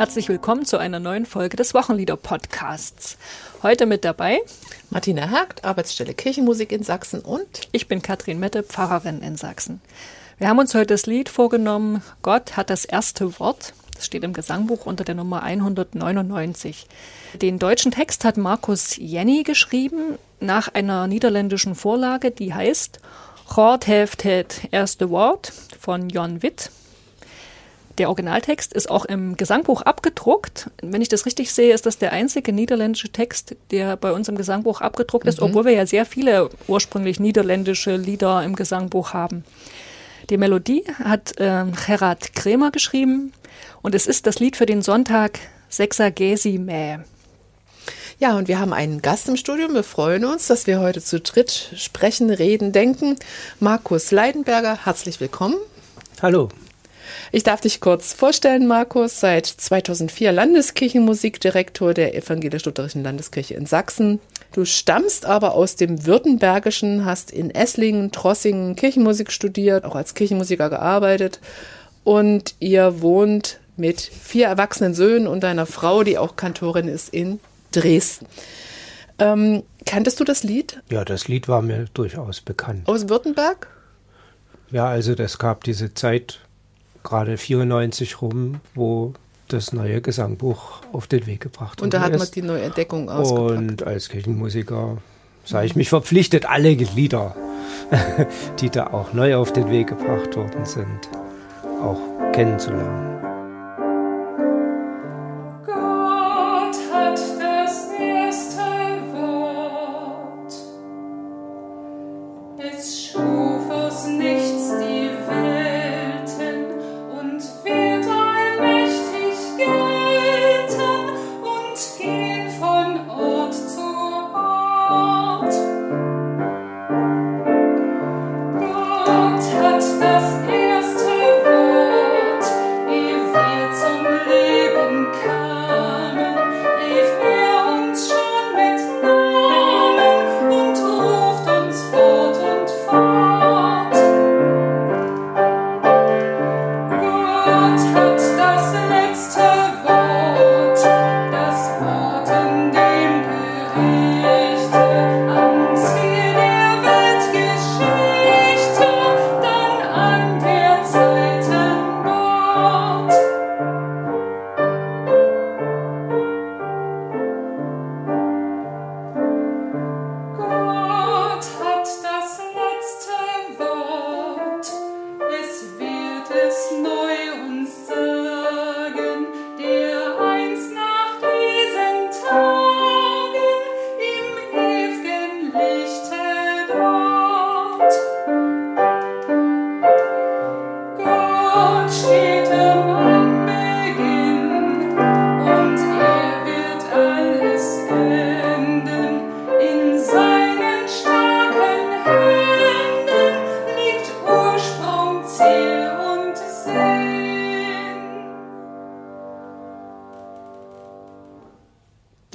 Herzlich willkommen zu einer neuen Folge des Wochenlieder-Podcasts. Heute mit dabei Martina Hagt, Arbeitsstelle Kirchenmusik in Sachsen und ich bin Katrin Mette, Pfarrerin in Sachsen. Wir haben uns heute das Lied vorgenommen, Gott hat das erste Wort. Das steht im Gesangbuch unter der Nummer 199. Den deutschen Text hat Markus Jenny geschrieben nach einer niederländischen Vorlage, die heißt God heeft het erste Wort von Jon Witt. Der Originaltext ist auch im Gesangbuch abgedruckt. Wenn ich das richtig sehe, ist das der einzige niederländische Text, der bei uns im Gesangbuch abgedruckt ist, mhm. obwohl wir ja sehr viele ursprünglich niederländische Lieder im Gesangbuch haben. Die Melodie hat äh, Gerard Kremer geschrieben und es ist das Lied für den Sonntag Sexagesime. Ja, und wir haben einen Gast im Studium. Wir freuen uns, dass wir heute zu dritt sprechen, reden, denken. Markus Leidenberger, herzlich willkommen. Hallo. Ich darf dich kurz vorstellen, Markus, seit 2004 Landeskirchenmusikdirektor der Evangelisch-Lutherischen Landeskirche in Sachsen. Du stammst aber aus dem Württembergischen, hast in Esslingen, Trossingen Kirchenmusik studiert, auch als Kirchenmusiker gearbeitet und ihr wohnt mit vier erwachsenen Söhnen und deiner Frau, die auch Kantorin ist, in Dresden. Ähm, kanntest du das Lied? Ja, das Lied war mir durchaus bekannt. Aus Württemberg? Ja, also das gab diese Zeit gerade 94 rum, wo das neue Gesangbuch auf den Weg gebracht wurde. Und da hat man die neue Entdeckung ausgepackt. Und als Kirchenmusiker sah ich mich verpflichtet, alle Lieder, die da auch neu auf den Weg gebracht worden sind, auch kennenzulernen.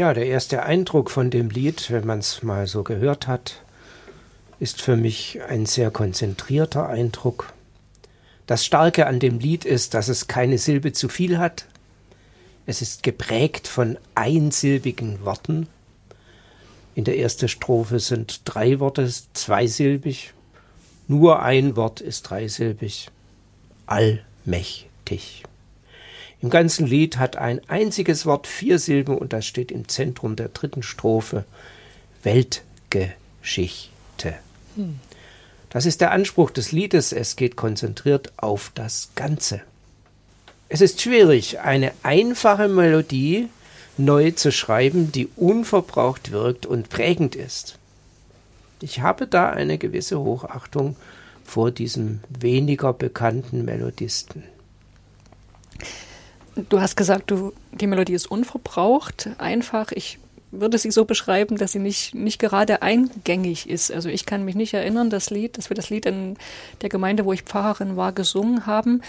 Ja, der erste Eindruck von dem Lied, wenn man es mal so gehört hat, ist für mich ein sehr konzentrierter Eindruck. Das Starke an dem Lied ist, dass es keine Silbe zu viel hat. Es ist geprägt von einsilbigen Worten. In der ersten Strophe sind drei Worte zweisilbig. Nur ein Wort ist dreisilbig. Allmächtig. Im ganzen Lied hat ein einziges Wort vier Silben und das steht im Zentrum der dritten Strophe. Weltgeschichte. Hm. Das ist der Anspruch des Liedes. Es geht konzentriert auf das Ganze. Es ist schwierig, eine einfache Melodie neu zu schreiben, die unverbraucht wirkt und prägend ist. Ich habe da eine gewisse Hochachtung vor diesem weniger bekannten Melodisten. Du hast gesagt, du, die Melodie ist unverbraucht, einfach. Ich würde sie so beschreiben, dass sie nicht, nicht gerade eingängig ist. Also ich kann mich nicht erinnern, das Lied, dass wir das Lied in der Gemeinde, wo ich Pfarrerin war, gesungen haben.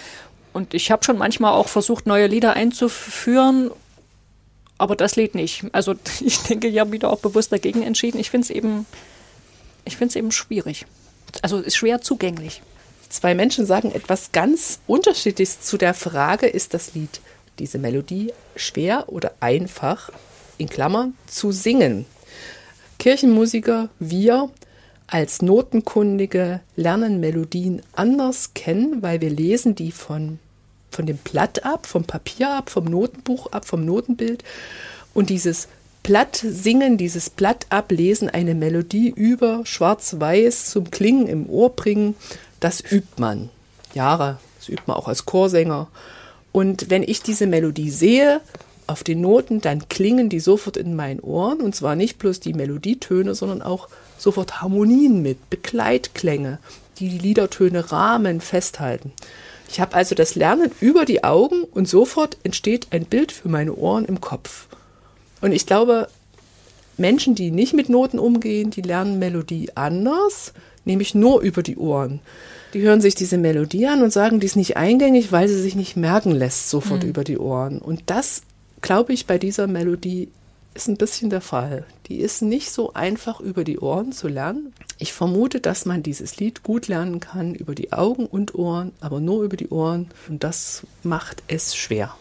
Und ich habe schon manchmal auch versucht, neue Lieder einzuführen, aber das Lied nicht. Also ich denke, ich habe wieder auch bewusst dagegen entschieden. Ich finde es eben, ich finde es eben schwierig. Also ist schwer zugänglich. Zwei Menschen sagen etwas ganz Unterschiedliches zu der Frage, ist das Lied diese Melodie schwer oder einfach, in Klammern, zu singen. Kirchenmusiker, wir als Notenkundige lernen Melodien anders kennen, weil wir lesen die von, von dem Blatt ab, vom Papier ab, vom Notenbuch ab, vom Notenbild. Und dieses Blatt singen, dieses Blatt ablesen, eine Melodie über schwarz-weiß zum Klingen im Ohr bringen, das übt man. Jahre, das übt man auch als Chorsänger. Und wenn ich diese Melodie sehe, auf den Noten, dann klingen die sofort in meinen Ohren. Und zwar nicht bloß die Melodietöne, sondern auch sofort Harmonien mit, Begleitklänge, die die Liedertöne rahmen, festhalten. Ich habe also das Lernen über die Augen und sofort entsteht ein Bild für meine Ohren im Kopf. Und ich glaube, Menschen, die nicht mit Noten umgehen, die lernen Melodie anders, nämlich nur über die Ohren. Die hören sich diese Melodie an und sagen, die ist nicht eingängig, weil sie sich nicht merken lässt, sofort mhm. über die Ohren. Und das, glaube ich, bei dieser Melodie ist ein bisschen der Fall. Die ist nicht so einfach über die Ohren zu lernen. Ich vermute, dass man dieses Lied gut lernen kann über die Augen und Ohren, aber nur über die Ohren. Und das macht es schwer.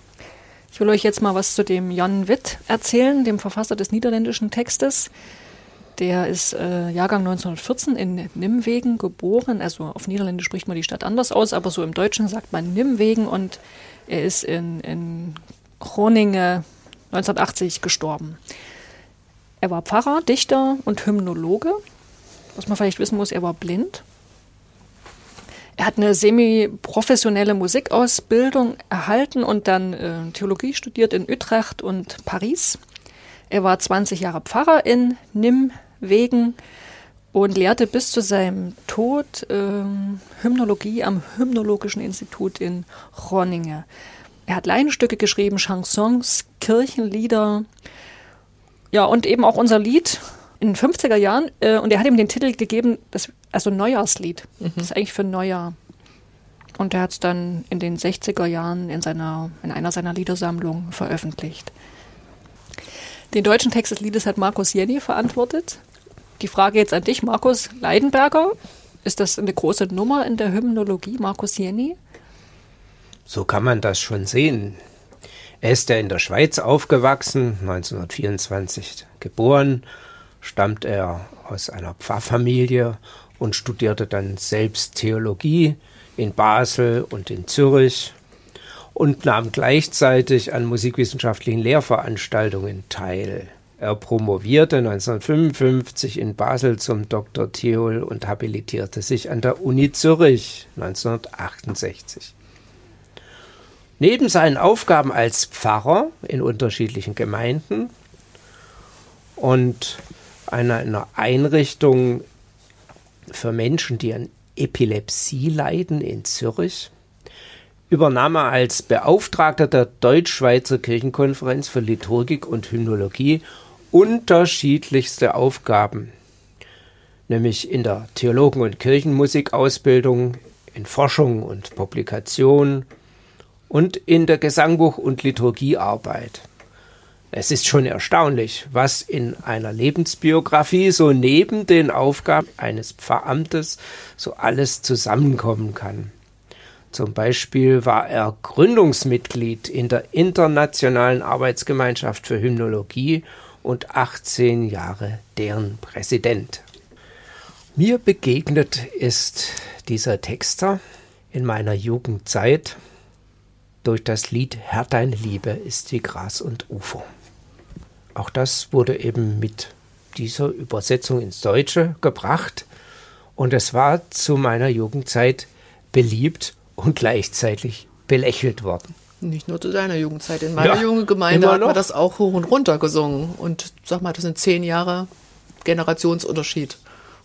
Ich will euch jetzt mal was zu dem Jan Witt erzählen, dem Verfasser des niederländischen Textes. Der ist äh, Jahrgang 1914 in Nimwegen geboren. Also auf Niederländisch spricht man die Stadt anders aus, aber so im Deutschen sagt man Nimwegen und er ist in, in Groningen 1980 gestorben. Er war Pfarrer, Dichter und Hymnologe. Was man vielleicht wissen muss, er war blind. Er hat eine semi-professionelle Musikausbildung erhalten und dann äh, Theologie studiert in Utrecht und Paris. Er war 20 Jahre Pfarrer in Nimwegen und lehrte bis zu seinem Tod äh, Hymnologie am Hymnologischen Institut in Groningen. Er hat Laienstücke geschrieben, Chansons, Kirchenlieder. Ja, und eben auch unser Lied in den 50er Jahren. Äh, und er hat ihm den Titel gegeben, das, also Neujahrslied. Mhm. Das ist eigentlich für Neujahr. Und er hat es dann in den 60er Jahren in, seiner, in einer seiner Liedersammlungen veröffentlicht. Den deutschen Text des Liedes hat Markus Jenny verantwortet. Die Frage jetzt an dich, Markus Leidenberger. Ist das eine große Nummer in der Hymnologie, Markus Jenny? So kann man das schon sehen. Er ist ja in der Schweiz aufgewachsen, 1924 geboren, stammt er aus einer Pfarrfamilie und studierte dann selbst Theologie in Basel und in Zürich und nahm gleichzeitig an musikwissenschaftlichen Lehrveranstaltungen teil. Er promovierte 1955 in Basel zum Dr. Theol und habilitierte sich an der Uni Zürich 1968. Neben seinen Aufgaben als Pfarrer in unterschiedlichen Gemeinden und einer, einer Einrichtung für Menschen, die an Epilepsie leiden in Zürich, übernahm er als Beauftragter der Deutsch-Schweizer Kirchenkonferenz für Liturgik und Hymnologie unterschiedlichste Aufgaben, nämlich in der Theologen- und Kirchenmusikausbildung, in Forschung und Publikation, und in der Gesangbuch- und Liturgiearbeit. Es ist schon erstaunlich, was in einer Lebensbiografie so neben den Aufgaben eines Pfarramtes so alles zusammenkommen kann. Zum Beispiel war er Gründungsmitglied in der Internationalen Arbeitsgemeinschaft für Hymnologie und 18 Jahre deren Präsident. Mir begegnet ist dieser Texter in meiner Jugendzeit durch das Lied Herr, deine Liebe ist wie Gras und Ufer. Auch das wurde eben mit dieser Übersetzung ins Deutsche gebracht und es war zu meiner Jugendzeit beliebt und gleichzeitig belächelt worden. Nicht nur zu deiner Jugendzeit. In meiner ja, jungen Gemeinde hat man das auch hoch und runter gesungen. Und sag mal, das sind zehn Jahre Generationsunterschied.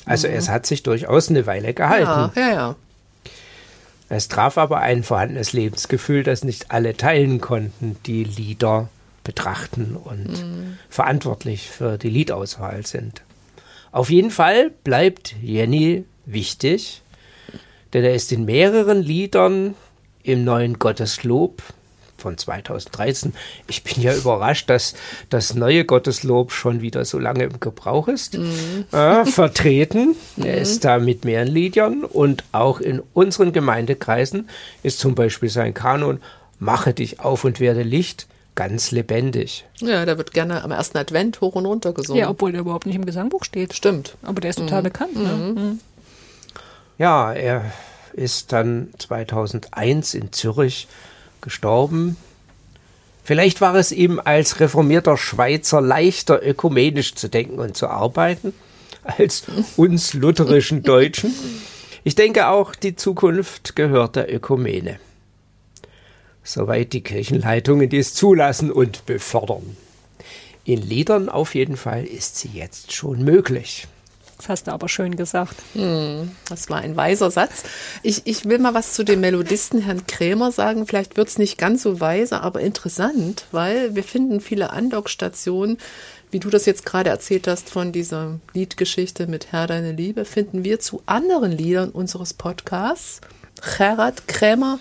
Also mhm. es hat sich durchaus eine Weile gehalten. Ja, ja, ja. Es traf aber ein vorhandenes Lebensgefühl, das nicht alle teilen konnten, die Lieder betrachten und mhm. verantwortlich für die Liedauswahl sind. Auf jeden Fall bleibt Jenny wichtig, denn er ist in mehreren Liedern im neuen Gotteslob von 2013. Ich bin ja überrascht, dass das neue Gotteslob schon wieder so lange im Gebrauch ist. Mhm. Äh, vertreten. Mhm. Er ist da mit mehreren Liedern und auch in unseren Gemeindekreisen ist zum Beispiel sein Kanon Mache dich auf und werde Licht, ganz lebendig. Ja, da wird gerne am ersten Advent hoch und runter gesungen. Ja, obwohl der überhaupt nicht im Gesangbuch steht. Stimmt. Aber der ist total bekannt. Ne? Mhm. Ja, er ist dann 2001 in Zürich gestorben. Vielleicht war es ihm als reformierter Schweizer leichter ökumenisch zu denken und zu arbeiten als uns lutherischen Deutschen. Ich denke auch, die Zukunft gehört der Ökumene. Soweit die Kirchenleitungen dies zulassen und befördern. In Liedern auf jeden Fall ist sie jetzt schon möglich. Das hast du aber schön gesagt. Hm, das war ein weiser Satz. Ich, ich will mal was zu dem Melodisten Herrn Krämer sagen. Vielleicht wird es nicht ganz so weise, aber interessant, weil wir finden viele Andockstationen, wie du das jetzt gerade erzählt hast von dieser Liedgeschichte mit Herr deine Liebe, finden wir zu anderen Liedern unseres Podcasts. Gerhard Krämer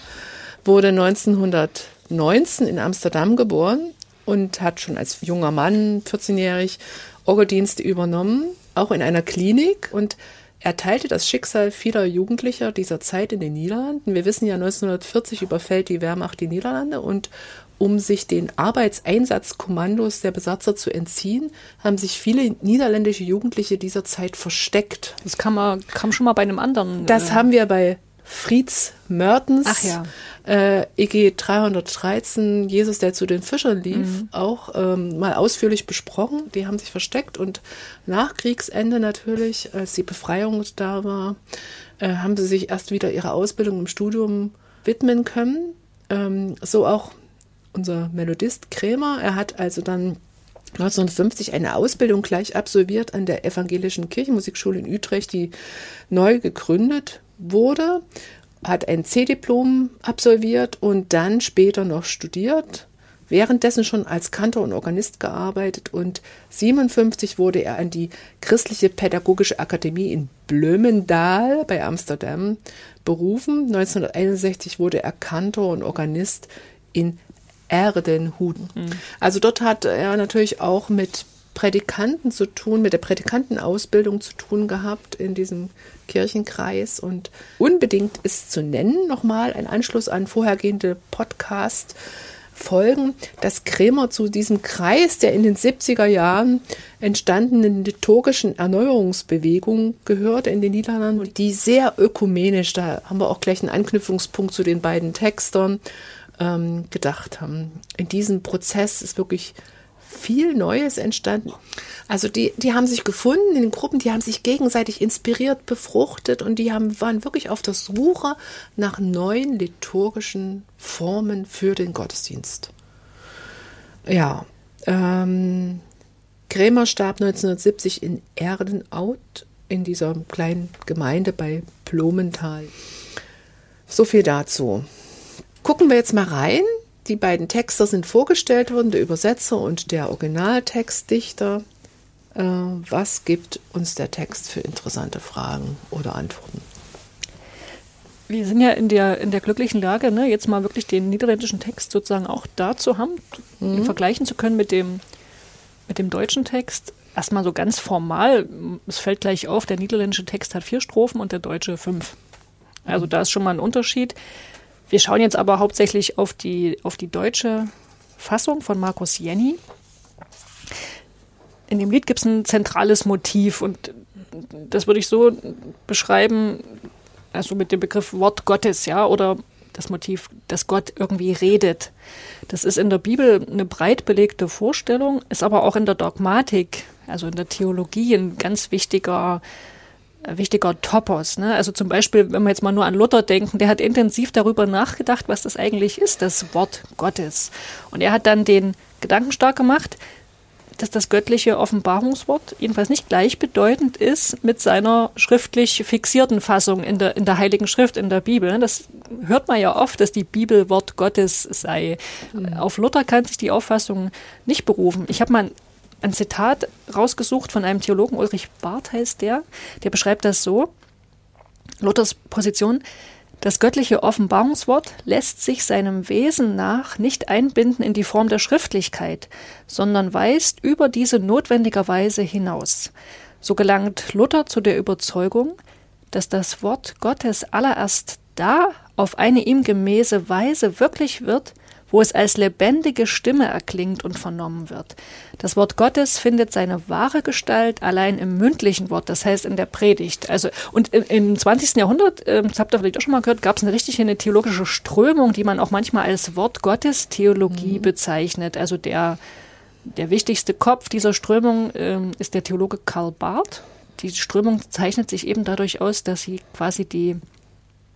wurde 1919 in Amsterdam geboren und hat schon als junger Mann, 14-jährig, Orgeldienste übernommen auch in einer Klinik und er teilte das Schicksal vieler Jugendlicher dieser Zeit in den Niederlanden. Wir wissen ja, 1940 überfällt die Wehrmacht die Niederlande und um sich den Arbeitseinsatzkommandos der Besatzer zu entziehen, haben sich viele niederländische Jugendliche dieser Zeit versteckt. Das kam, kam schon mal bei einem anderen. Das äh, haben wir bei Frieds Mertens, ja. äh, EG 313, Jesus, der zu den Fischern lief, mhm. auch ähm, mal ausführlich besprochen. Die haben sich versteckt und nach Kriegsende natürlich, als die Befreiung da war, äh, haben sie sich erst wieder ihrer Ausbildung im Studium widmen können. Ähm, so auch unser Melodist Krämer. Er hat also dann 1950 eine Ausbildung gleich absolviert an der Evangelischen Kirchenmusikschule in Utrecht, die neu gegründet wurde, hat ein C-Diplom absolviert und dann später noch studiert, währenddessen schon als Kantor und Organist gearbeitet und 57 wurde er an die Christliche Pädagogische Akademie in Blömendal bei Amsterdam berufen. 1961 wurde er Kantor und Organist in Erdenhuden. Mhm. Also dort hat er natürlich auch mit Prädikanten zu tun, mit der Prädikantenausbildung zu tun gehabt in diesem Kirchenkreis. Und unbedingt ist zu nennen, nochmal ein Anschluss an vorhergehende Podcast. Folgen, dass Krämer zu diesem Kreis der in den 70er Jahren entstandenen liturgischen Erneuerungsbewegung gehörte in den Niederlanden, die sehr ökumenisch, da haben wir auch gleich einen Anknüpfungspunkt zu den beiden Textern, ähm, gedacht haben. In diesem Prozess ist wirklich viel Neues entstanden. Also die, die haben sich gefunden in den Gruppen, die haben sich gegenseitig inspiriert, befruchtet und die haben, waren wirklich auf der Suche nach neuen liturgischen Formen für den Gottesdienst. Ja, ähm, Krämer starb 1970 in Erdenaut in dieser kleinen Gemeinde bei Blumenthal. So viel dazu. Gucken wir jetzt mal rein die beiden Texter sind vorgestellt worden, der Übersetzer und der Originaltextdichter. Äh, was gibt uns der Text für interessante Fragen oder Antworten? Wir sind ja in der, in der glücklichen Lage, ne, jetzt mal wirklich den niederländischen Text sozusagen auch da zu haben, mhm. vergleichen zu können mit dem, mit dem deutschen Text. Erstmal so ganz formal, es fällt gleich auf, der niederländische Text hat vier Strophen und der deutsche fünf. Also da ist schon mal ein Unterschied. Wir schauen jetzt aber hauptsächlich auf die, auf die deutsche Fassung von Markus Jenny. In dem Lied gibt es ein zentrales Motiv und das würde ich so beschreiben, also mit dem Begriff Wort Gottes, ja, oder das Motiv, dass Gott irgendwie redet. Das ist in der Bibel eine breit belegte Vorstellung, ist aber auch in der Dogmatik, also in der Theologie ein ganz wichtiger wichtiger Topos. Ne? Also zum Beispiel, wenn wir jetzt mal nur an Luther denken, der hat intensiv darüber nachgedacht, was das eigentlich ist, das Wort Gottes. Und er hat dann den Gedanken stark gemacht, dass das göttliche Offenbarungswort jedenfalls nicht gleichbedeutend ist mit seiner schriftlich fixierten Fassung in der, in der Heiligen Schrift, in der Bibel. Das hört man ja oft, dass die Bibel Wort Gottes sei. Mhm. Auf Luther kann sich die Auffassung nicht berufen. Ich habe mal ein Zitat rausgesucht von einem Theologen, Ulrich Barth heißt der, der beschreibt das so, Luthers Position, das göttliche Offenbarungswort lässt sich seinem Wesen nach nicht einbinden in die Form der Schriftlichkeit, sondern weist über diese notwendigerweise hinaus. So gelangt Luther zu der Überzeugung, dass das Wort Gottes allererst da auf eine ihm gemäße Weise wirklich wird, wo es als lebendige Stimme erklingt und vernommen wird. Das Wort Gottes findet seine wahre Gestalt allein im mündlichen Wort, das heißt in der Predigt. Also und im 20. Jahrhundert, äh, das habt ihr vielleicht auch schon mal gehört, gab es eine richtige eine theologische Strömung, die man auch manchmal als Wort Gottes Theologie mhm. bezeichnet. Also der der wichtigste Kopf dieser Strömung äh, ist der Theologe Karl Barth. Die Strömung zeichnet sich eben dadurch aus, dass sie quasi die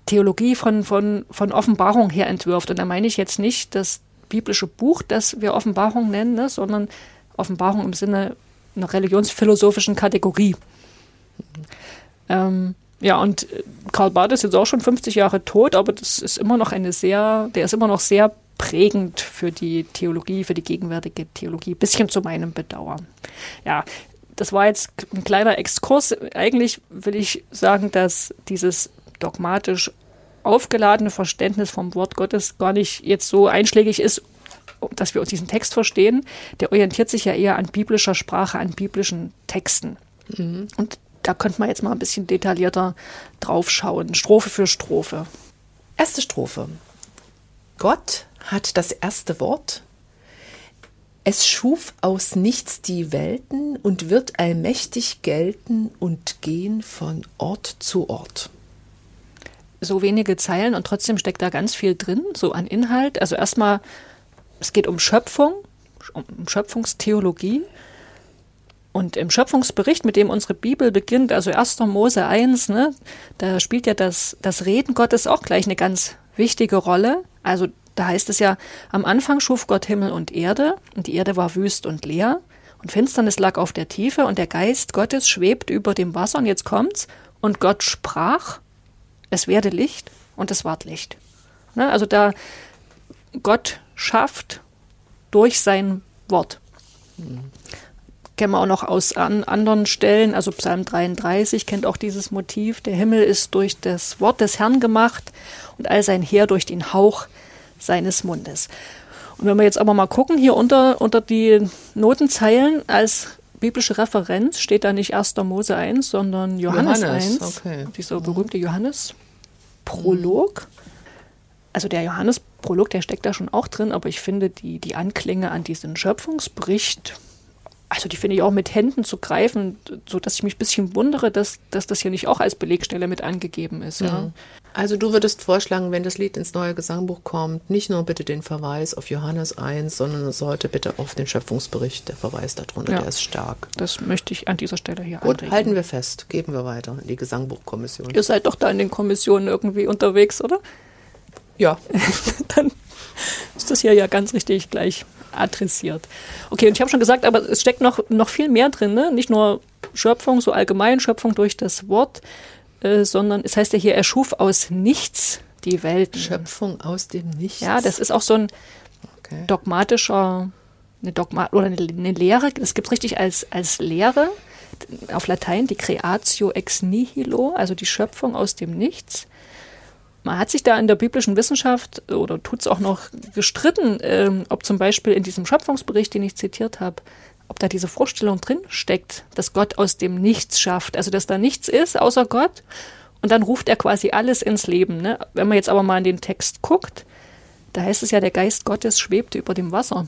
Theologie von, von, von Offenbarung her entwirft. Und da meine ich jetzt nicht das biblische Buch, das wir Offenbarung nennen, ne, sondern Offenbarung im Sinne einer religionsphilosophischen Kategorie. Ähm, ja, und äh, Karl Barth ist jetzt auch schon 50 Jahre tot, aber das ist immer noch eine sehr, der ist immer noch sehr prägend für die Theologie, für die gegenwärtige Theologie, bisschen zu meinem Bedauern. Ja, das war jetzt ein kleiner Exkurs. Eigentlich will ich sagen, dass dieses dogmatisch aufgeladene Verständnis vom Wort Gottes gar nicht jetzt so einschlägig ist, dass wir uns diesen Text verstehen. Der orientiert sich ja eher an biblischer Sprache, an biblischen Texten. Mhm. Und da könnte man jetzt mal ein bisschen detaillierter drauf schauen, Strophe für Strophe. Erste Strophe. Gott hat das erste Wort. Es schuf aus nichts die Welten und wird allmächtig gelten und gehen von Ort zu Ort so wenige Zeilen und trotzdem steckt da ganz viel drin, so an Inhalt. Also erstmal, es geht um Schöpfung, um Schöpfungstheologie. Und im Schöpfungsbericht, mit dem unsere Bibel beginnt, also 1. Mose 1, ne, da spielt ja das, das Reden Gottes auch gleich eine ganz wichtige Rolle. Also da heißt es ja, am Anfang schuf Gott Himmel und Erde, und die Erde war wüst und leer, und Finsternis lag auf der Tiefe, und der Geist Gottes schwebt über dem Wasser, und jetzt kommt's, und Gott sprach, es werde Licht und es ward Licht. Ne? Also da Gott schafft durch sein Wort. Mhm. Kennen wir auch noch aus an anderen Stellen, also Psalm 33 kennt auch dieses Motiv. Der Himmel ist durch das Wort des Herrn gemacht und all sein Heer durch den Hauch seines Mundes. Und wenn wir jetzt aber mal gucken, hier unter, unter die Notenzeilen als biblische Referenz steht da nicht 1. Mose 1, sondern Johannes, Johannes 1. Okay. Dieser berühmte Johannes. Prolog. Also der Johannes-Prolog, der steckt da schon auch drin, aber ich finde die, die Anklänge an diesen Schöpfungsbericht, also die finde ich auch mit Händen zu greifen, so dass ich mich ein bisschen wundere, dass, dass das hier nicht auch als Belegstelle mit angegeben ist. Ja. Mhm. Also du würdest vorschlagen, wenn das Lied ins neue Gesangbuch kommt, nicht nur bitte den Verweis auf Johannes 1, sondern es sollte bitte auf den Schöpfungsbericht, der Verweis darunter, ja, der ist stark. Das möchte ich an dieser Stelle hier Gut, anregen. halten wir fest, geben wir weiter in die Gesangbuchkommission. Ihr seid doch da in den Kommissionen irgendwie unterwegs, oder? Ja. Dann ist das hier ja ganz richtig gleich adressiert. Okay, und ich habe schon gesagt, aber es steckt noch, noch viel mehr drin, ne? Nicht nur Schöpfung, so allgemein Schöpfung durch das Wort, äh, sondern es heißt ja hier, er schuf aus nichts die Welt. Schöpfung aus dem Nichts. Ja, das ist auch so ein okay. dogmatischer, eine Dogma oder eine, eine Lehre, das gibt es richtig als, als Lehre auf Latein, die Creatio ex nihilo, also die Schöpfung aus dem Nichts. Man hat sich da in der biblischen Wissenschaft oder tut es auch noch gestritten, ähm, ob zum Beispiel in diesem Schöpfungsbericht, den ich zitiert habe, ob da diese Vorstellung drin steckt, dass Gott aus dem Nichts schafft, also dass da nichts ist außer Gott und dann ruft er quasi alles ins Leben. Ne? Wenn man jetzt aber mal in den Text guckt, da heißt es ja, der Geist Gottes schwebte über dem Wasser.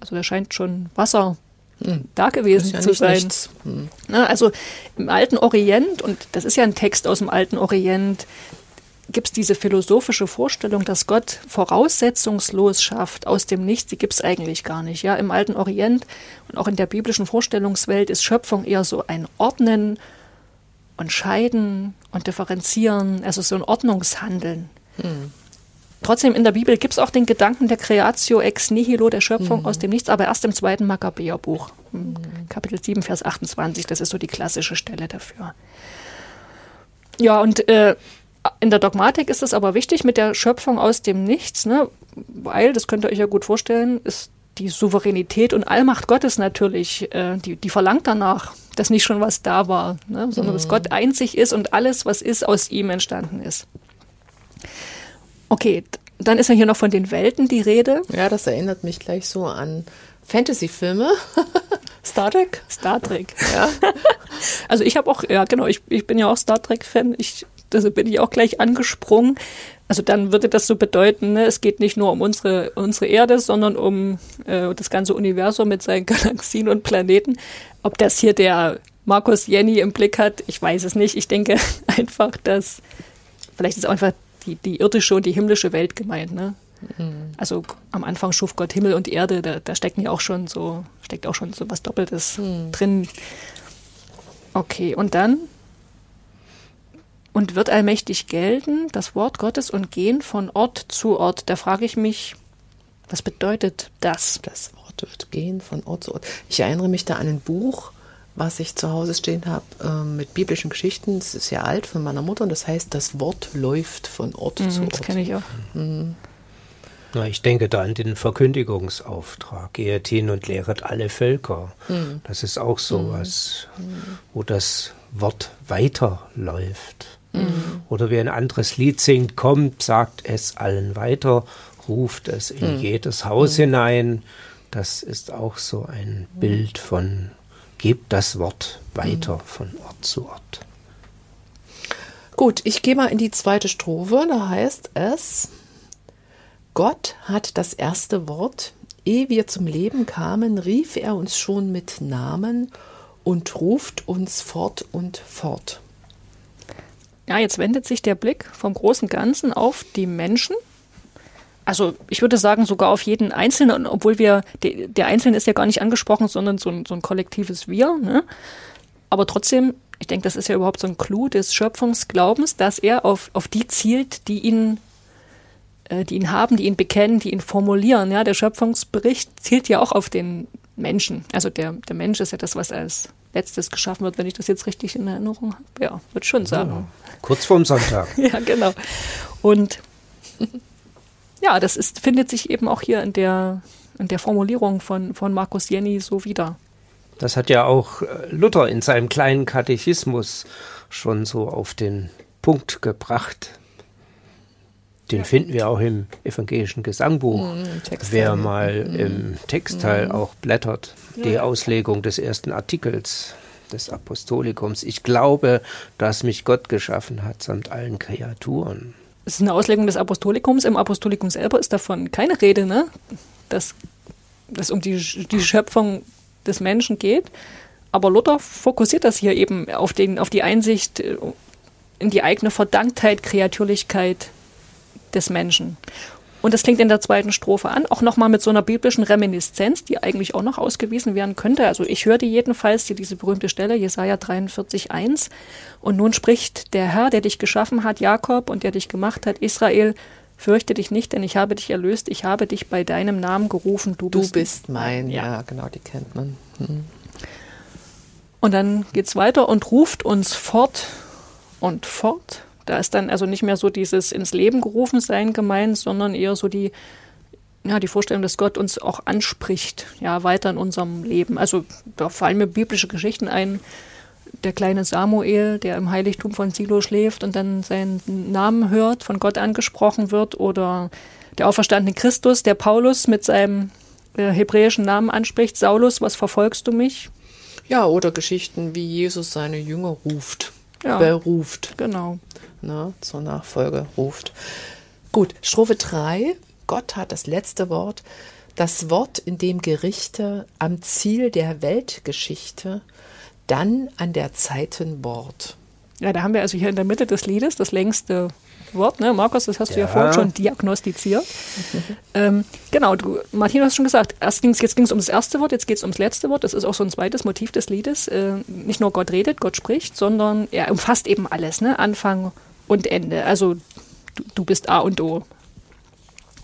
Also da scheint schon Wasser hm. da gewesen ja zu sein. Hm. Ne? Also im alten Orient, und das ist ja ein Text aus dem alten Orient, gibt es diese philosophische Vorstellung, dass Gott voraussetzungslos schafft aus dem Nichts, die gibt es eigentlich gar nicht. Ja, Im alten Orient und auch in der biblischen Vorstellungswelt ist Schöpfung eher so ein Ordnen und Scheiden und Differenzieren, also so ein Ordnungshandeln. Hm. Trotzdem in der Bibel gibt es auch den Gedanken der Creatio ex nihilo, der Schöpfung hm. aus dem Nichts, aber erst im zweiten Makkabäerbuch, hm. Kapitel 7, Vers 28, das ist so die klassische Stelle dafür. Ja, und äh, in der Dogmatik ist es aber wichtig mit der Schöpfung aus dem Nichts, ne? weil, das könnt ihr euch ja gut vorstellen, ist die Souveränität und Allmacht Gottes natürlich, äh, die, die verlangt danach, dass nicht schon was da war, ne? sondern mhm. dass Gott einzig ist und alles, was ist, aus ihm entstanden ist. Okay, dann ist ja hier noch von den Welten die Rede. Ja, das erinnert mich gleich so an Fantasy-Filme. Star Trek? Star Trek. Ja. also ich habe auch, ja genau, ich, ich bin ja auch Star Trek-Fan. Ich Also bin ich auch gleich angesprungen. Also dann würde das so bedeuten, ne, es geht nicht nur um unsere, unsere Erde, sondern um äh, das ganze Universum mit seinen Galaxien und Planeten. Ob das hier der Markus Jenny im Blick hat, ich weiß es nicht. Ich denke einfach, dass vielleicht ist auch einfach die, die irdische und die himmlische Welt gemeint. Ne? Mhm. Also am Anfang schuf Gott Himmel und Erde, da, da stecken ja auch schon so, steckt auch schon so was Doppeltes mhm. drin. Okay, und dann und wird allmächtig gelten, das Wort Gottes und gehen von Ort zu Ort. Da frage ich mich, was bedeutet das? Das Wort wird gehen von Ort zu Ort. Ich erinnere mich da an ein Buch, was ich zu Hause stehen habe äh, mit biblischen Geschichten. Das ist ja alt von meiner Mutter und das heißt, das Wort läuft von Ort mhm, zu Ort. Das kenne ich auch. Mhm. Na, ich denke da an den Verkündigungsauftrag. Geht hin und lehret alle Völker. Mhm. Das ist auch so mhm. was, wo das Wort weiterläuft. Mhm. Oder wie ein anderes Lied singt, kommt, sagt es allen weiter, ruft es in mhm. jedes Haus mhm. hinein. Das ist auch so ein Bild von, gebt das Wort weiter von Ort zu Ort. Gut, ich gehe mal in die zweite Strophe. Da heißt es, Gott hat das erste Wort. Ehe wir zum Leben kamen, rief er uns schon mit Namen und ruft uns fort und fort. Ja, jetzt wendet sich der Blick vom großen Ganzen auf die Menschen. Also ich würde sagen sogar auf jeden Einzelnen, obwohl wir, der Einzelne ist ja gar nicht angesprochen, sondern so ein, so ein kollektives Wir. Ne? Aber trotzdem, ich denke, das ist ja überhaupt so ein Clou des Schöpfungsglaubens, dass er auf, auf die zielt, die ihn äh, die ihn haben, die ihn bekennen, die ihn formulieren. Ja, der Schöpfungsbericht zielt ja auch auf den Menschen. Also der, der Mensch ist ja das, was als letztes geschaffen wird, wenn ich das jetzt richtig in Erinnerung habe. Ja, wird schon sagen. Ja, kurz vorm Sonntag. ja, genau. Und ja, das ist, findet sich eben auch hier in der, in der Formulierung von, von Markus Jenny so wieder. Das hat ja auch äh, Luther in seinem kleinen Katechismus schon so auf den Punkt gebracht. Den finden wir auch im evangelischen Gesangbuch. Mhm, Wer mal mhm. im Textteil mhm. auch blättert, die Auslegung des ersten Artikels des Apostolikums. Ich glaube, dass mich Gott geschaffen hat, samt allen Kreaturen. Es ist eine Auslegung des Apostolikums. Im Apostolikum selber ist davon keine Rede, ne? dass es um die, die Schöpfung des Menschen geht. Aber Luther fokussiert das hier eben auf, den, auf die Einsicht äh, in die eigene Verdanktheit, Kreatürlichkeit des Menschen. Und das klingt in der zweiten Strophe an, auch nochmal mit so einer biblischen Reminiszenz, die eigentlich auch noch ausgewiesen werden könnte. Also ich höre die jedenfalls, die, diese berühmte Stelle, Jesaja 43,1. Und nun spricht der Herr, der dich geschaffen hat, Jakob, und der dich gemacht hat, Israel, fürchte dich nicht, denn ich habe dich erlöst, ich habe dich bei deinem Namen gerufen, du, du bist, bist mein. Ja. ja. genau, die kennt man. Hm. Und dann geht's weiter und ruft uns fort und fort da ist dann also nicht mehr so dieses ins Leben gerufen sein gemeint, sondern eher so die, ja, die Vorstellung, dass Gott uns auch anspricht, ja, weiter in unserem Leben. Also da fallen mir biblische Geschichten ein. Der kleine Samuel, der im Heiligtum von Silo schläft und dann seinen Namen hört, von Gott angesprochen wird, oder der auferstandene Christus, der Paulus mit seinem äh, hebräischen Namen anspricht, Saulus, was verfolgst du mich? Ja, oder Geschichten, wie Jesus seine Jünger ruft, ja, beruft. Genau ne, zur Nachfolge ruft. Gut, Strophe 3. Gott hat das letzte Wort. Das Wort, in dem Gerichte am Ziel der Weltgeschichte, dann an der Zeiten Wort. Ja, da haben wir also hier in der Mitte des Liedes das längste Wort, ne? Markus, das hast ja. du ja vorhin schon diagnostiziert. ähm, genau, du, Martin, du hast schon gesagt, erst ging's, jetzt ging es um das erste Wort, jetzt geht es ums letzte Wort. Das ist auch so ein zweites Motiv des Liedes. Äh, nicht nur Gott redet, Gott spricht, sondern er umfasst eben alles, ne? Anfang und Ende. Also du, du bist A und O.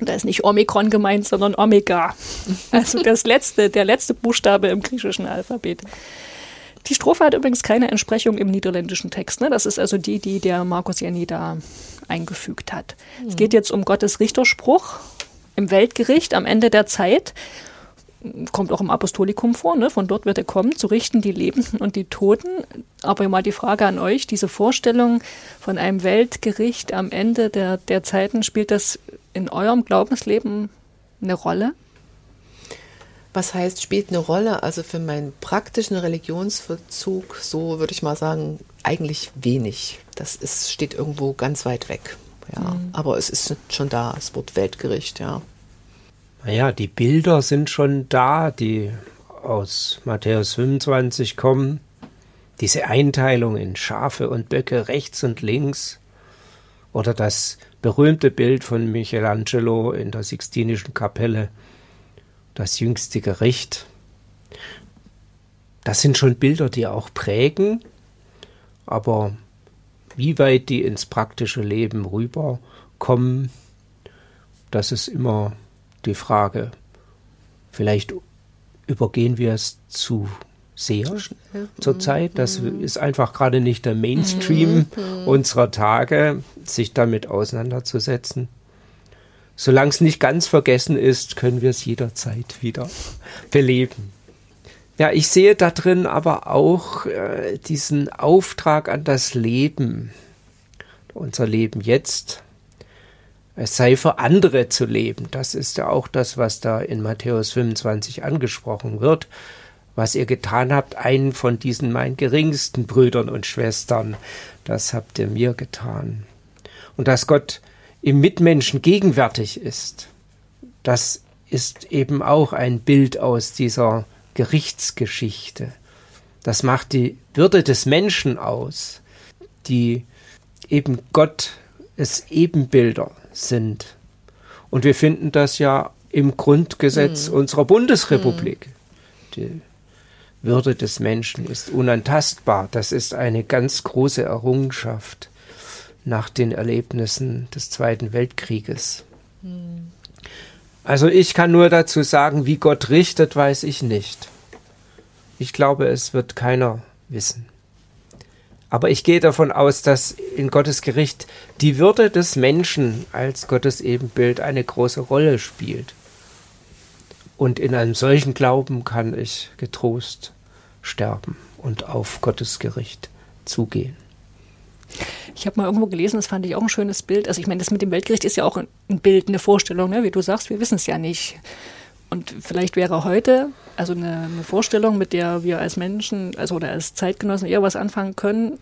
Da ist nicht Omikron gemeint, sondern Omega. Also das letzte, der letzte Buchstabe im griechischen Alphabet. Die Strophe hat übrigens keine Entsprechung im niederländischen Text. Ne? Das ist also die, die der Markus Jenny da eingefügt hat. Mhm. Es geht jetzt um Gottes Richterspruch im Weltgericht am Ende der Zeit kommt auch im Apostolikum vor, ne? von dort wird er kommen, zu richten die Lebenden und die Toten. Aber mal die Frage an euch, diese Vorstellung von einem Weltgericht am Ende der, der Zeiten, spielt das in eurem Glaubensleben eine Rolle? Was heißt, spielt eine Rolle? Also für meinen praktischen Religionsverzug, so würde ich mal sagen, eigentlich wenig. Das ist, steht irgendwo ganz weit weg. Ja, mhm. aber es ist schon da, es wird Weltgericht, ja. Naja, die Bilder sind schon da, die aus Matthäus 25 kommen. Diese Einteilung in Schafe und Böcke rechts und links. Oder das berühmte Bild von Michelangelo in der Sixtinischen Kapelle, das jüngste Gericht. Das sind schon Bilder, die auch prägen, aber wie weit die ins praktische Leben rüberkommen, das ist immer die Frage. Vielleicht übergehen wir es zu sehr zurzeit. Das mhm. ist einfach gerade nicht der Mainstream mhm. unserer Tage, sich damit auseinanderzusetzen. Solange es nicht ganz vergessen ist, können wir es jederzeit wieder beleben. Ja, ich sehe da drin aber auch äh, diesen Auftrag an das Leben, unser Leben jetzt, es sei für andere zu leben. Das ist ja auch das, was da in Matthäus 25 angesprochen wird. Was ihr getan habt, einen von diesen meinen geringsten Brüdern und Schwestern, das habt ihr mir getan. Und dass Gott im Mitmenschen gegenwärtig ist, das ist eben auch ein Bild aus dieser Gerichtsgeschichte. Das macht die Würde des Menschen aus, die eben Gott es Ebenbilder sind. Und wir finden das ja im Grundgesetz mhm. unserer Bundesrepublik. Mhm. Die Würde des Menschen ist unantastbar. Das ist eine ganz große Errungenschaft nach den Erlebnissen des Zweiten Weltkrieges. Mhm. Also ich kann nur dazu sagen, wie Gott richtet, weiß ich nicht. Ich glaube, es wird keiner wissen. Aber ich gehe davon aus, dass in Gottes Gericht die Würde des Menschen als Gottes Ebenbild eine große Rolle spielt. Und in einem solchen Glauben kann ich getrost sterben und auf Gottes Gericht zugehen. Ich habe mal irgendwo gelesen, das fand ich auch ein schönes Bild. Also ich meine, das mit dem Weltgericht ist ja auch ein Bild, eine Vorstellung, ne? wie du sagst, wir wissen es ja nicht. Und vielleicht wäre heute also eine, eine, Vorstellung, mit der wir als Menschen, also oder als Zeitgenossen eher was anfangen können,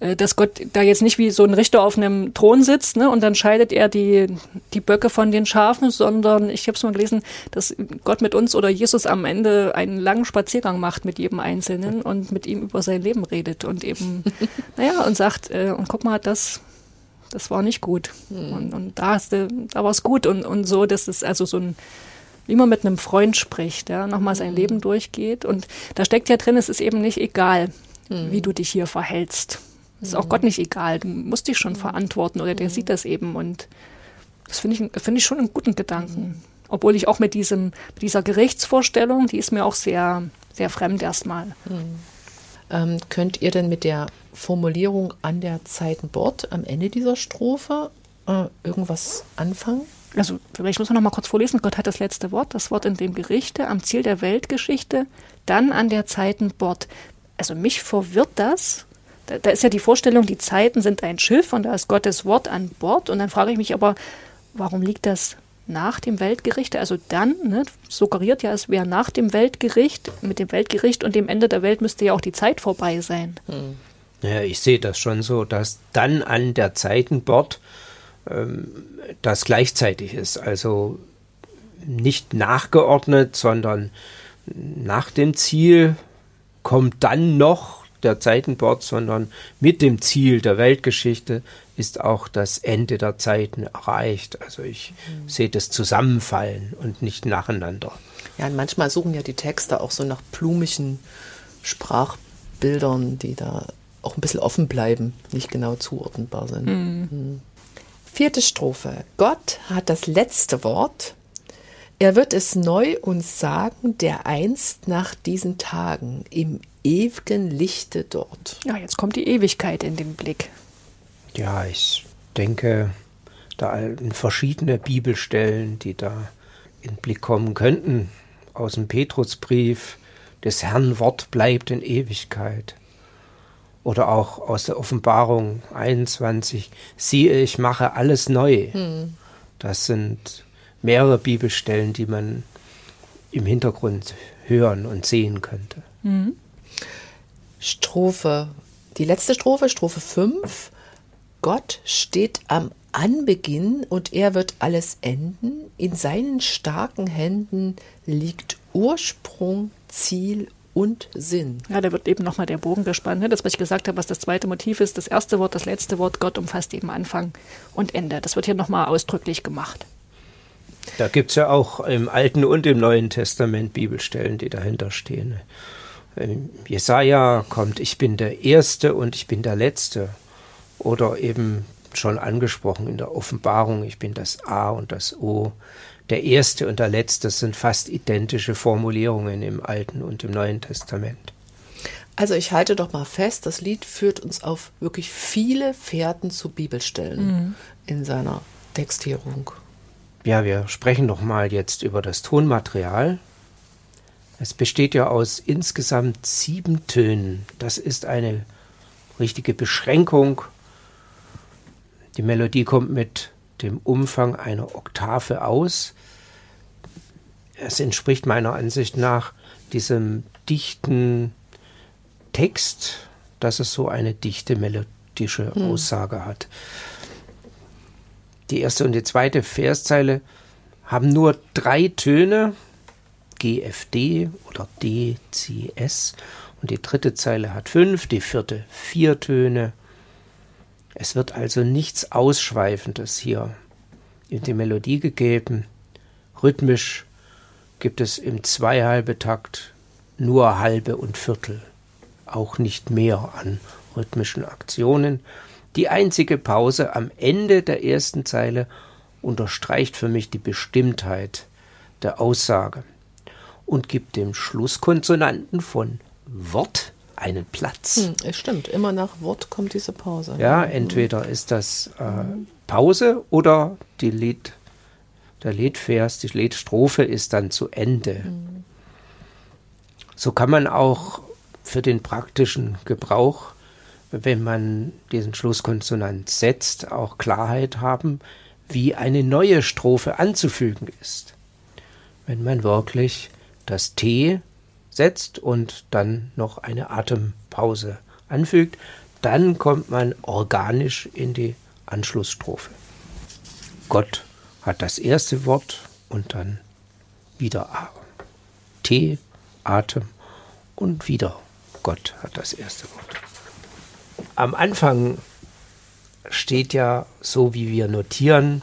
dass Gott da jetzt nicht wie so ein Richter auf einem Thron sitzt ne, und dann scheidet er die, die Böcke von den Schafen, sondern ich habe es mal gelesen, dass Gott mit uns oder Jesus am Ende einen langen Spaziergang macht mit jedem Einzelnen und mit ihm über sein Leben redet und eben, naja, und sagt, äh, und guck mal, das, das war nicht gut. Mhm. Und, und da, da war es gut und, und so, das ist also so ein wie man mit einem Freund spricht, ja, nochmal sein mhm. Leben durchgeht. Und da steckt ja drin, es ist eben nicht egal, mhm. wie du dich hier verhältst. Es ist auch mhm. Gott nicht egal. Du musst dich schon mhm. verantworten oder der mhm. sieht das eben. Und das finde ich, finde ich schon einen guten Gedanken. Obwohl ich auch mit diesem, mit dieser Gerichtsvorstellung, die ist mir auch sehr, sehr fremd erstmal. Ähm, könnt ihr denn mit der Formulierung an der Zeitenbord am Ende dieser Strophe äh, irgendwas anfangen? also vielleicht muss man noch mal kurz vorlesen, Gott hat das letzte Wort, das Wort in dem Gerichte, am Ziel der Weltgeschichte, dann an der Zeiten Bord. Also mich verwirrt das. Da, da ist ja die Vorstellung, die Zeiten sind ein Schiff und da ist Gottes Wort an Bord. Und dann frage ich mich aber, warum liegt das nach dem Weltgericht? Also dann, ne, suggeriert ja, es wäre nach dem Weltgericht, mit dem Weltgericht und dem Ende der Welt müsste ja auch die Zeit vorbei sein. Hm. Ja, ich sehe das schon so, dass dann an der Zeitenbord ähm, das gleichzeitig ist. Also nicht nachgeordnet, sondern nach dem Ziel kommt dann noch der Zeitenbord, sondern mit dem Ziel der Weltgeschichte ist auch das Ende der Zeiten erreicht. Also ich mhm. sehe das Zusammenfallen und nicht nacheinander. Ja, und manchmal suchen ja die Texte auch so nach blumigen Sprachbildern, die da auch ein bisschen offen bleiben, nicht genau zuordnenbar sind. Mhm. Mhm. Vierte Strophe. Gott hat das letzte Wort. Er wird es neu uns sagen, der einst nach diesen Tagen im ewigen Lichte dort. Ja, jetzt kommt die Ewigkeit in den Blick. Ja, ich denke, da verschiedene Bibelstellen, die da in den Blick kommen könnten, aus dem Petrusbrief, des Herrn Wort bleibt in Ewigkeit oder auch aus der Offenbarung 21, siehe, ich mache alles neu. Hm. Das sind mehrere Bibelstellen, die man im Hintergrund hören und sehen könnte. Mhm. Strophe, die letzte Strophe, Strophe 5. Gott steht am Anbeginn und er wird alles enden. In seinen starken Händen liegt Ursprung, Ziel und Sinn. Ja, da wird eben nochmal der Bogen gespannt. Ne? Das, was ich gesagt habe, was das zweite Motiv ist, das erste Wort, das letzte Wort, Gott umfasst eben Anfang und Ende. Das wird hier nochmal ausdrücklich gemacht. Da gibt es ja auch im Alten und im Neuen Testament Bibelstellen, die dahinter stehen. In Jesaja kommt, ich bin der Erste und ich bin der Letzte. Oder eben schon angesprochen in der Offenbarung, ich bin das A und das O. Der Erste und der Letzte sind fast identische Formulierungen im Alten und im Neuen Testament. Also ich halte doch mal fest, das Lied führt uns auf wirklich viele Fährten zu Bibelstellen mhm. in seiner Textierung. Ja, wir sprechen noch mal jetzt über das Tonmaterial. Es besteht ja aus insgesamt sieben Tönen. Das ist eine richtige Beschränkung. Die Melodie kommt mit dem Umfang einer Oktave aus. Es entspricht meiner Ansicht nach diesem dichten Text, dass es so eine dichte melodische hm. Aussage hat. Die erste und die zweite Verszeile haben nur drei Töne, GFD oder DCS. Und die dritte Zeile hat fünf, die vierte vier Töne. Es wird also nichts Ausschweifendes hier in die Melodie gegeben. Rhythmisch gibt es im Zweihalbe-Takt nur halbe und Viertel, auch nicht mehr an rhythmischen Aktionen. Die einzige Pause am Ende der ersten Zeile unterstreicht für mich die Bestimmtheit der Aussage und gibt dem Schlusskonsonanten von Wort einen Platz. Hm, es stimmt, immer nach Wort kommt diese Pause. Ja, entweder ist das äh, Pause oder die Lied, der Liedvers, die Liedstrophe ist dann zu Ende. Mhm. So kann man auch für den praktischen Gebrauch, wenn man diesen Schlusskonsonant setzt, auch Klarheit haben, wie eine neue Strophe anzufügen ist. Wenn man wirklich das T setzt und dann noch eine Atempause anfügt, dann kommt man organisch in die Anschlussstrophe. Gott hat das erste Wort und dann wieder A. T, Atem und wieder Gott hat das erste Wort. Am Anfang steht ja, so wie wir notieren,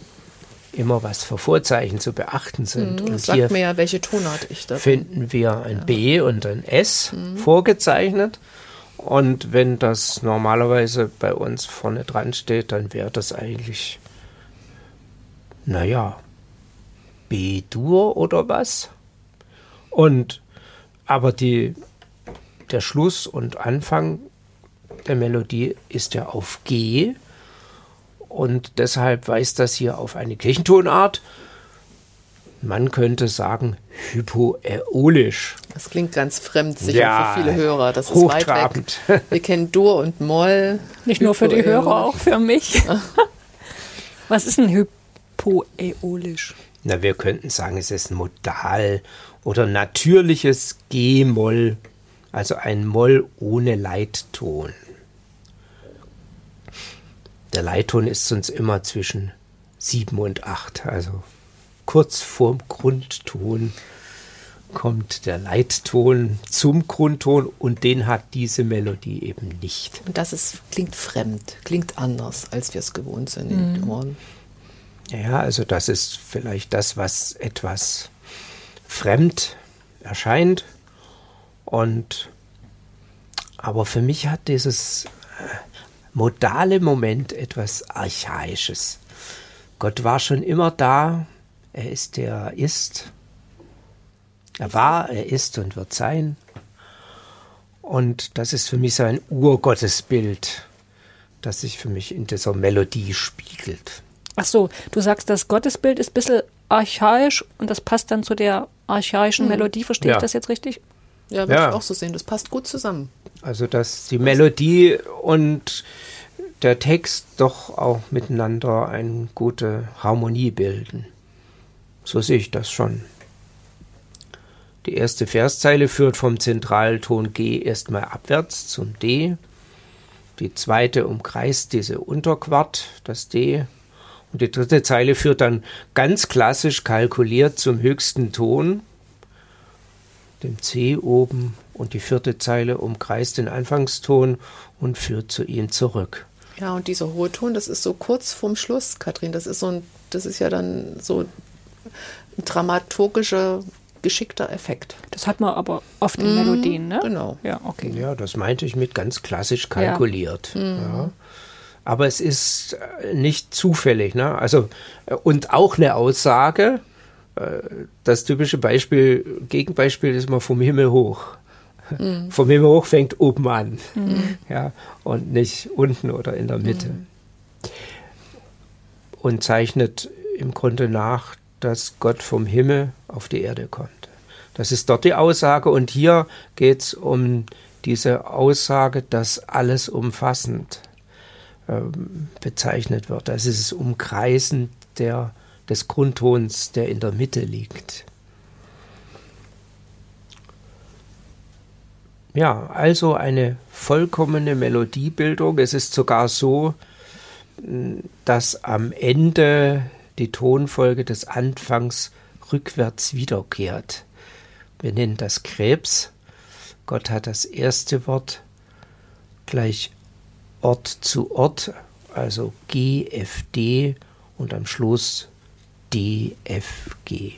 immer was für Vorzeichen zu beachten sind. Mhm, und sag hier mir ja, welche Tonart ich da finden wir ein ja. B und ein S mhm. vorgezeichnet. Und wenn das normalerweise bei uns vorne dran steht, dann wäre das eigentlich, naja, B-Dur oder was? Und aber die, der Schluss und Anfang der Melodie ist ja auf G und deshalb weist das hier auf eine Kirchentonart. Man könnte sagen hypoäolisch. Das klingt ganz fremd sicher ja, für viele Hörer. Das ist weit weg. Wir kennen Dur und Moll. Nicht nur für die Hörer, auch für mich. Was ist ein hypoäolisch? Na, wir könnten sagen, es ist ein Modal oder natürliches G-Moll, also ein Moll ohne Leitton. Der Leitton ist sonst immer zwischen sieben und acht. Also kurz vorm Grundton kommt der Leitton zum Grundton und den hat diese Melodie eben nicht. Und das ist, klingt fremd, klingt anders, als wir es gewohnt sind mhm. in den Ohren. Ja, also das ist vielleicht das, was etwas fremd erscheint. Und aber für mich hat dieses modale Moment etwas Archaisches. Gott war schon immer da, er ist der er ist. Er war, er ist und wird sein. Und das ist für mich so ein Urgottesbild, das sich für mich in dieser Melodie spiegelt. Ach so, du sagst, das Gottesbild ist ein bisschen archaisch und das passt dann zu der archaischen mhm. Melodie. Verstehe ja. ich das jetzt richtig? Ja, würde ja. ich auch so sehen. Das passt gut zusammen. Also, dass die Melodie und der Text doch auch miteinander eine gute Harmonie bilden. So sehe ich das schon. Die erste Verszeile führt vom Zentralton G erstmal abwärts zum D. Die zweite umkreist diese Unterquart, das D. Und die dritte Zeile führt dann ganz klassisch kalkuliert zum höchsten Ton, dem C oben. Und die vierte Zeile umkreist den Anfangston und führt zu ihm zurück. Ja, und dieser hohe Ton, das ist so kurz vorm Schluss, Katrin. Das ist so ein, das ist ja dann so ein dramaturgischer, geschickter Effekt. Das hat man aber oft in mhm, Melodien, ne? Genau. Ja, okay. Ja, das meinte ich mit ganz klassisch kalkuliert. Ja. Mhm. Ja. Aber es ist äh, nicht zufällig, ne? Also, äh, und auch eine Aussage, äh, das typische Beispiel, Gegenbeispiel ist mal vom Himmel hoch. Mhm. Vom Himmel hoch fängt oben an. Mhm. Ja, und nicht unten oder in der Mitte. Mhm. Und zeichnet im Grunde nach, dass Gott vom Himmel auf die Erde kommt. Das ist dort die Aussage. Und hier geht es um diese Aussage, dass alles umfassend ähm, bezeichnet wird. Das ist das Umkreisen der, des Grundtons, der in der Mitte liegt. Ja, also eine vollkommene Melodiebildung. Es ist sogar so, dass am Ende die Tonfolge des Anfangs rückwärts wiederkehrt. Wir nennen das Krebs. Gott hat das erste Wort gleich Ort zu Ort, also G, F, D und am Schluss D, F, G.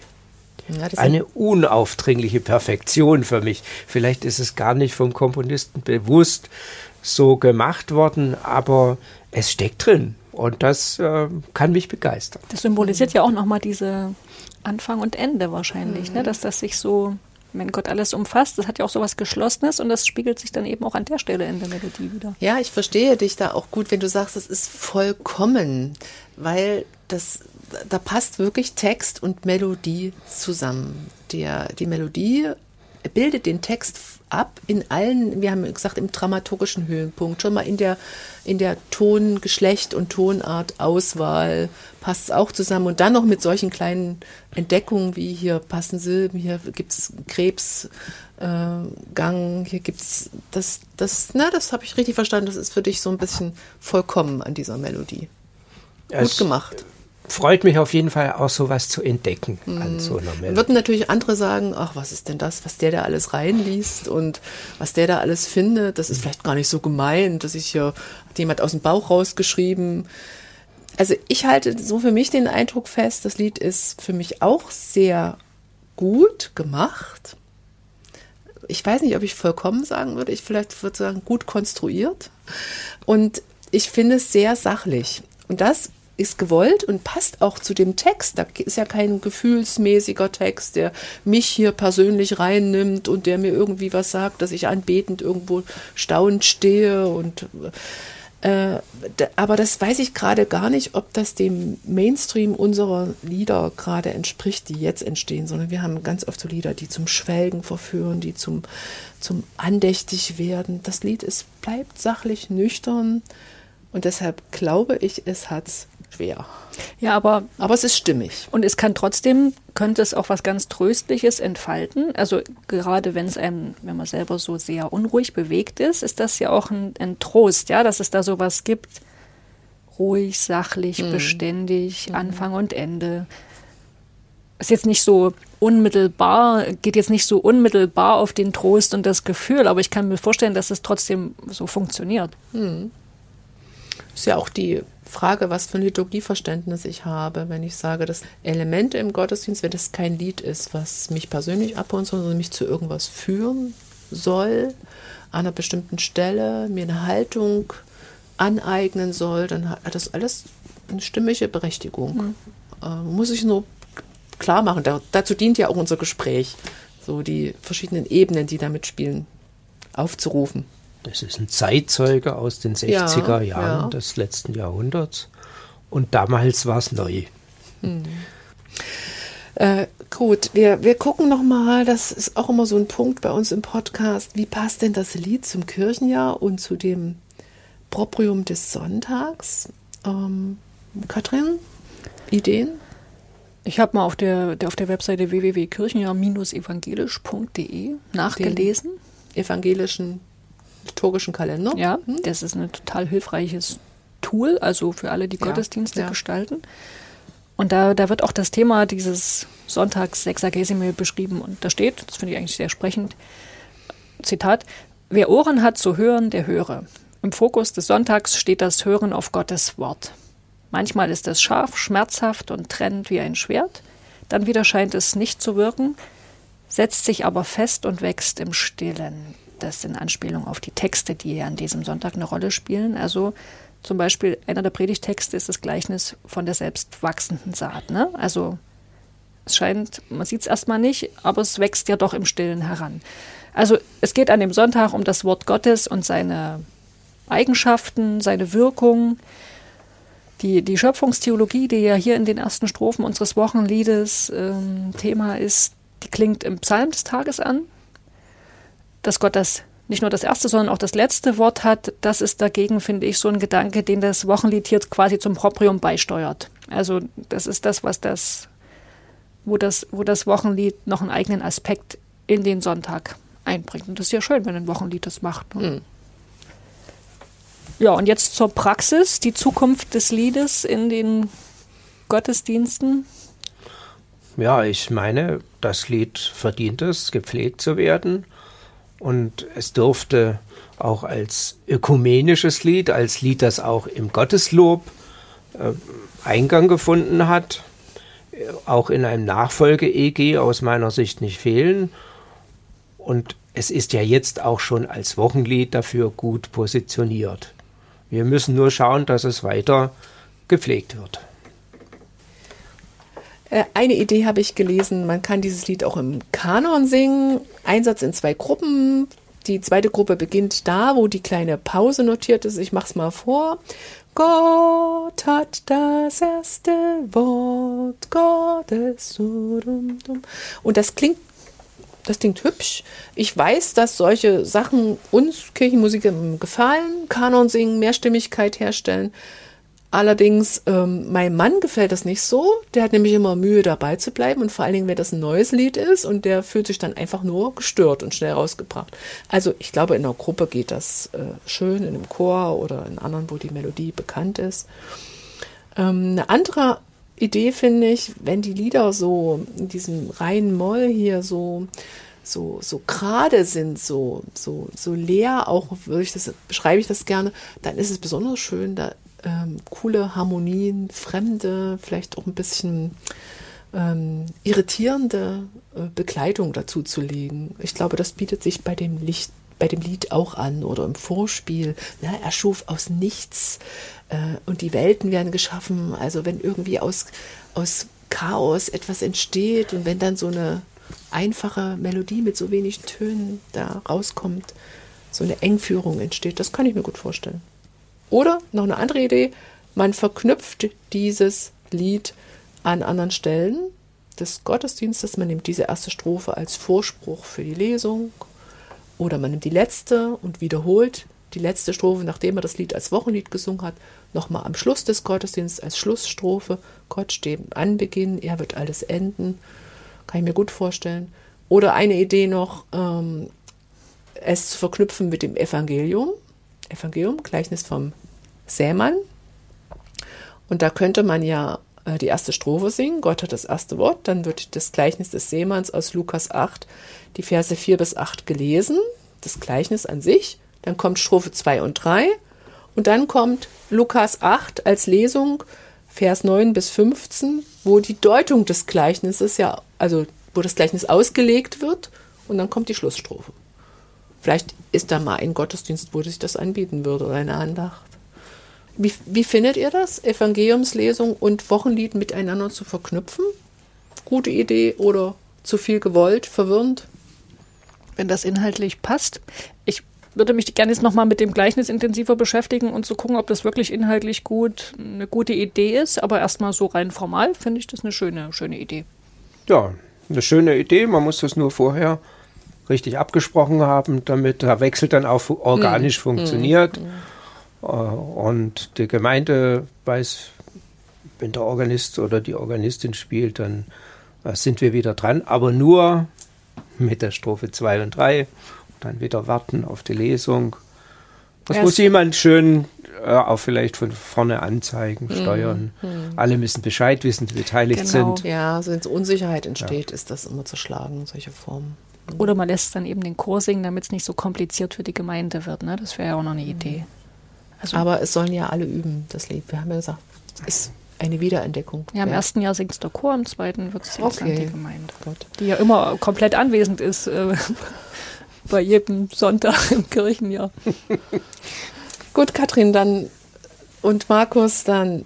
Ja, Eine unaufdringliche Perfektion für mich. Vielleicht ist es gar nicht vom Komponisten bewusst so gemacht worden, aber es steckt drin und das äh, kann mich begeistern. Das symbolisiert ja auch nochmal diese Anfang und Ende wahrscheinlich, ne? mhm. ne? dass das sich so, wenn Gott alles umfasst, das hat ja auch so was Geschlossenes und das spiegelt sich dann eben auch an der Stelle in der Melodie wieder. Ja, ich verstehe dich da auch gut, wenn du sagst, es ist vollkommen, weil das da passt wirklich Text und Melodie zusammen. Der, die Melodie bildet den Text ab in allen, wir haben gesagt, im dramaturgischen Höhenpunkt, schon mal in der, in der Ton, Geschlecht und Tonart, Auswahl passt es auch zusammen. Und dann noch mit solchen kleinen Entdeckungen wie hier passen Silben, hier gibt es Krebsgang, äh, hier gibt es das, das, na, das habe ich richtig verstanden, das ist für dich so ein bisschen vollkommen an dieser Melodie. Gut es gemacht freut mich auf jeden Fall auch sowas zu entdecken mhm. an so einer Meldung. Würden natürlich andere sagen, ach, was ist denn das, was der da alles reinliest und was der da alles findet, das ist vielleicht gar nicht so gemein, dass ich hier, jemand aus dem Bauch rausgeschrieben. Also ich halte so für mich den Eindruck fest, das Lied ist für mich auch sehr gut gemacht. Ich weiß nicht, ob ich vollkommen sagen würde. Ich vielleicht würde sagen, gut konstruiert. Und ich finde es sehr sachlich. Und das ist gewollt und passt auch zu dem Text. Da ist ja kein gefühlsmäßiger Text, der mich hier persönlich reinnimmt und der mir irgendwie was sagt, dass ich anbetend irgendwo staunend stehe und äh, aber das weiß ich gerade gar nicht, ob das dem Mainstream unserer Lieder gerade entspricht, die jetzt entstehen, sondern wir haben ganz oft so Lieder, die zum Schwelgen verführen, die zum, zum andächtig werden. Das Lied ist, bleibt sachlich nüchtern und deshalb glaube ich, es hat schwer. Ja, aber. Aber es ist stimmig. Und es kann trotzdem, könnte es auch was ganz Tröstliches entfalten. Also gerade wenn es einem, wenn man selber so sehr unruhig bewegt ist, ist das ja auch ein, ein Trost, ja, dass es da sowas gibt. Ruhig, sachlich, mhm. beständig, mhm. Anfang und Ende. Ist jetzt nicht so unmittelbar, geht jetzt nicht so unmittelbar auf den Trost und das Gefühl, aber ich kann mir vorstellen, dass es trotzdem so funktioniert. Mhm. Ist ja auch die Frage, was für ein Liturgieverständnis ich habe, wenn ich sage, dass Elemente im Gottesdienst, wenn das kein Lied ist, was mich persönlich abholt, sondern mich zu irgendwas führen soll, an einer bestimmten Stelle, mir eine Haltung aneignen soll, dann hat das alles eine stimmige Berechtigung. Mhm. Äh, muss ich nur klar machen. Da, dazu dient ja auch unser Gespräch, so die verschiedenen Ebenen, die da mitspielen, aufzurufen. Das ist ein Zeitzeuge aus den 60er ja, Jahren ja. des letzten Jahrhunderts. Und damals war es neu. Hm. Äh, gut, wir, wir gucken nochmal, das ist auch immer so ein Punkt bei uns im Podcast. Wie passt denn das Lied zum Kirchenjahr und zu dem Proprium des Sonntags? Ähm, Katrin, Ideen? Ich habe mal auf der, der, auf der Webseite www.kirchenjahr-evangelisch.de nachgelesen. Den evangelischen liturgischen Kalender. Ja, hm? das ist ein total hilfreiches Tool, also für alle, die ja, Gottesdienste ja. gestalten. Und da, da wird auch das Thema dieses Sonntags Sexagesime beschrieben. Und da steht, das finde ich eigentlich sehr sprechend, Zitat, wer Ohren hat zu hören, der höre. Im Fokus des Sonntags steht das Hören auf Gottes Wort. Manchmal ist es scharf, schmerzhaft und trennend wie ein Schwert, dann wieder scheint es nicht zu wirken, setzt sich aber fest und wächst im Stillen. Das in Anspielung auf die Texte, die an diesem Sonntag eine Rolle spielen. Also zum Beispiel einer der Predigtexte ist das Gleichnis von der selbst wachsenden Saat. Ne? Also es scheint, man sieht es erstmal nicht, aber es wächst ja doch im Stillen heran. Also es geht an dem Sonntag um das Wort Gottes und seine Eigenschaften, seine Wirkung. Die, die Schöpfungstheologie, die ja hier in den ersten Strophen unseres Wochenliedes ähm, Thema ist, die klingt im Psalm des Tages an. Dass Gott das nicht nur das erste, sondern auch das letzte Wort hat, das ist dagegen, finde ich, so ein Gedanke, den das Wochenlied hier quasi zum Proprium beisteuert. Also das ist das, was das, wo das, wo das Wochenlied noch einen eigenen Aspekt in den Sonntag einbringt. Und das ist ja schön, wenn ein Wochenlied das macht. Ne? Mhm. Ja, und jetzt zur Praxis, die Zukunft des Liedes in den Gottesdiensten. Ja, ich meine, das Lied verdient es, gepflegt zu werden. Und es dürfte auch als ökumenisches Lied, als Lied, das auch im Gotteslob äh, Eingang gefunden hat, auch in einem Nachfolge-EG aus meiner Sicht nicht fehlen. Und es ist ja jetzt auch schon als Wochenlied dafür gut positioniert. Wir müssen nur schauen, dass es weiter gepflegt wird. Äh, eine Idee habe ich gelesen, man kann dieses Lied auch im Kanon singen. Einsatz in zwei Gruppen. Die zweite Gruppe beginnt da, wo die kleine Pause notiert ist. Ich mache es mal vor. Gott hat das erste Wort Gottes. Und das klingt das klingt hübsch. Ich weiß, dass solche Sachen uns Kirchenmusiker gefallen. Kanon singen, Mehrstimmigkeit herstellen. Allerdings, ähm, meinem Mann gefällt das nicht so. Der hat nämlich immer Mühe, dabei zu bleiben. Und vor allen Dingen, wenn das ein neues Lied ist und der fühlt sich dann einfach nur gestört und schnell rausgebracht. Also ich glaube, in einer Gruppe geht das äh, schön, in einem Chor oder in anderen, wo die Melodie bekannt ist. Ähm, eine andere Idee finde ich, wenn die Lieder so in diesem reinen Moll hier so so so gerade sind, so so so leer, auch würde ich das beschreibe ich das gerne, dann ist es besonders schön, da ähm, coole Harmonien, fremde, vielleicht auch ein bisschen ähm, irritierende äh, Begleitung dazu zu legen. Ich glaube, das bietet sich bei dem Licht bei dem Lied auch an oder im Vorspiel. Ne? Er schuf aus nichts äh, und die Welten werden geschaffen. Also wenn irgendwie aus, aus Chaos etwas entsteht und wenn dann so eine einfache Melodie mit so wenig Tönen da rauskommt, so eine Engführung entsteht, das kann ich mir gut vorstellen. Oder noch eine andere Idee, man verknüpft dieses Lied an anderen Stellen des Gottesdienstes. Man nimmt diese erste Strophe als Vorspruch für die Lesung oder man nimmt die letzte und wiederholt die letzte Strophe, nachdem er das Lied als Wochenlied gesungen hat, nochmal am Schluss des Gottesdienstes als Schlussstrophe. Gott steht an Beginn, er wird alles enden. Kann ich mir gut vorstellen. Oder eine Idee noch, ähm, es zu verknüpfen mit dem Evangelium. Evangelium, Gleichnis vom Sämann. Und da könnte man ja äh, die erste Strophe singen. Gott hat das erste Wort. Dann wird das Gleichnis des Seemanns aus Lukas 8, die Verse 4 bis 8 gelesen. Das Gleichnis an sich. Dann kommt Strophe 2 und 3. Und dann kommt Lukas 8 als Lesung, Vers 9 bis 15, wo die Deutung des Gleichnisses ja, also wo das Gleichnis ausgelegt wird. Und dann kommt die Schlussstrophe. Vielleicht ist da mal ein Gottesdienst, wo sich das anbieten würde oder eine Andacht. Wie, wie findet ihr das, Evangeliumslesung und Wochenlied miteinander zu verknüpfen? Gute Idee oder zu viel gewollt, verwirrend? Wenn das inhaltlich passt. Ich würde mich gerne jetzt nochmal mit dem Gleichnis intensiver beschäftigen und zu so gucken, ob das wirklich inhaltlich gut eine gute Idee ist. Aber erstmal so rein formal finde ich das eine schöne, schöne Idee. Ja, eine schöne Idee. Man muss das nur vorher richtig abgesprochen haben, damit der Wechsel dann auch organisch hm. funktioniert. Hm. Äh, und die Gemeinde weiß wenn der Organist oder die Organistin spielt, dann äh, sind wir wieder dran, aber nur mit der Strophe 2 und 3. Dann wieder warten auf die Lesung. Das muss jemand schön äh, auch vielleicht von vorne anzeigen, steuern. Mhm. Alle müssen Bescheid wissen, die beteiligt genau. sind. Ja, also wenn Unsicherheit entsteht, ja. ist das immer zu schlagen, solche Formen. Oder man lässt dann eben den Chor singen, damit es nicht so kompliziert für die Gemeinde wird. Ne? Das wäre ja auch noch eine mhm. Idee. Also, Aber es sollen ja alle üben, das Lied. Wir haben ja gesagt, es ist eine Wiederentdeckung. Ja, im ja. ersten Jahr singt es der Chor, im zweiten wird es okay. die Gemeinde. Gott. Die ja immer komplett anwesend ist äh, bei jedem Sonntag im Kirchenjahr. Gut, Katrin, dann und Markus, dann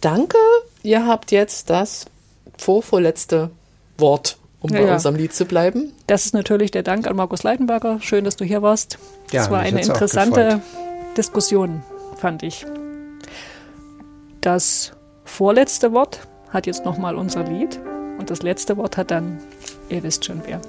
danke. Ihr habt jetzt das vorvorletzte Wort, um ja, bei ja. unserem Lied zu bleiben. Das ist natürlich der Dank an Markus Leitenberger. Schön, dass du hier warst. Ja, das war eine interessante Diskussion, fand ich. Das vorletzte Wort hat jetzt nochmal unser Lied und das letzte Wort hat dann, ihr wisst schon wer.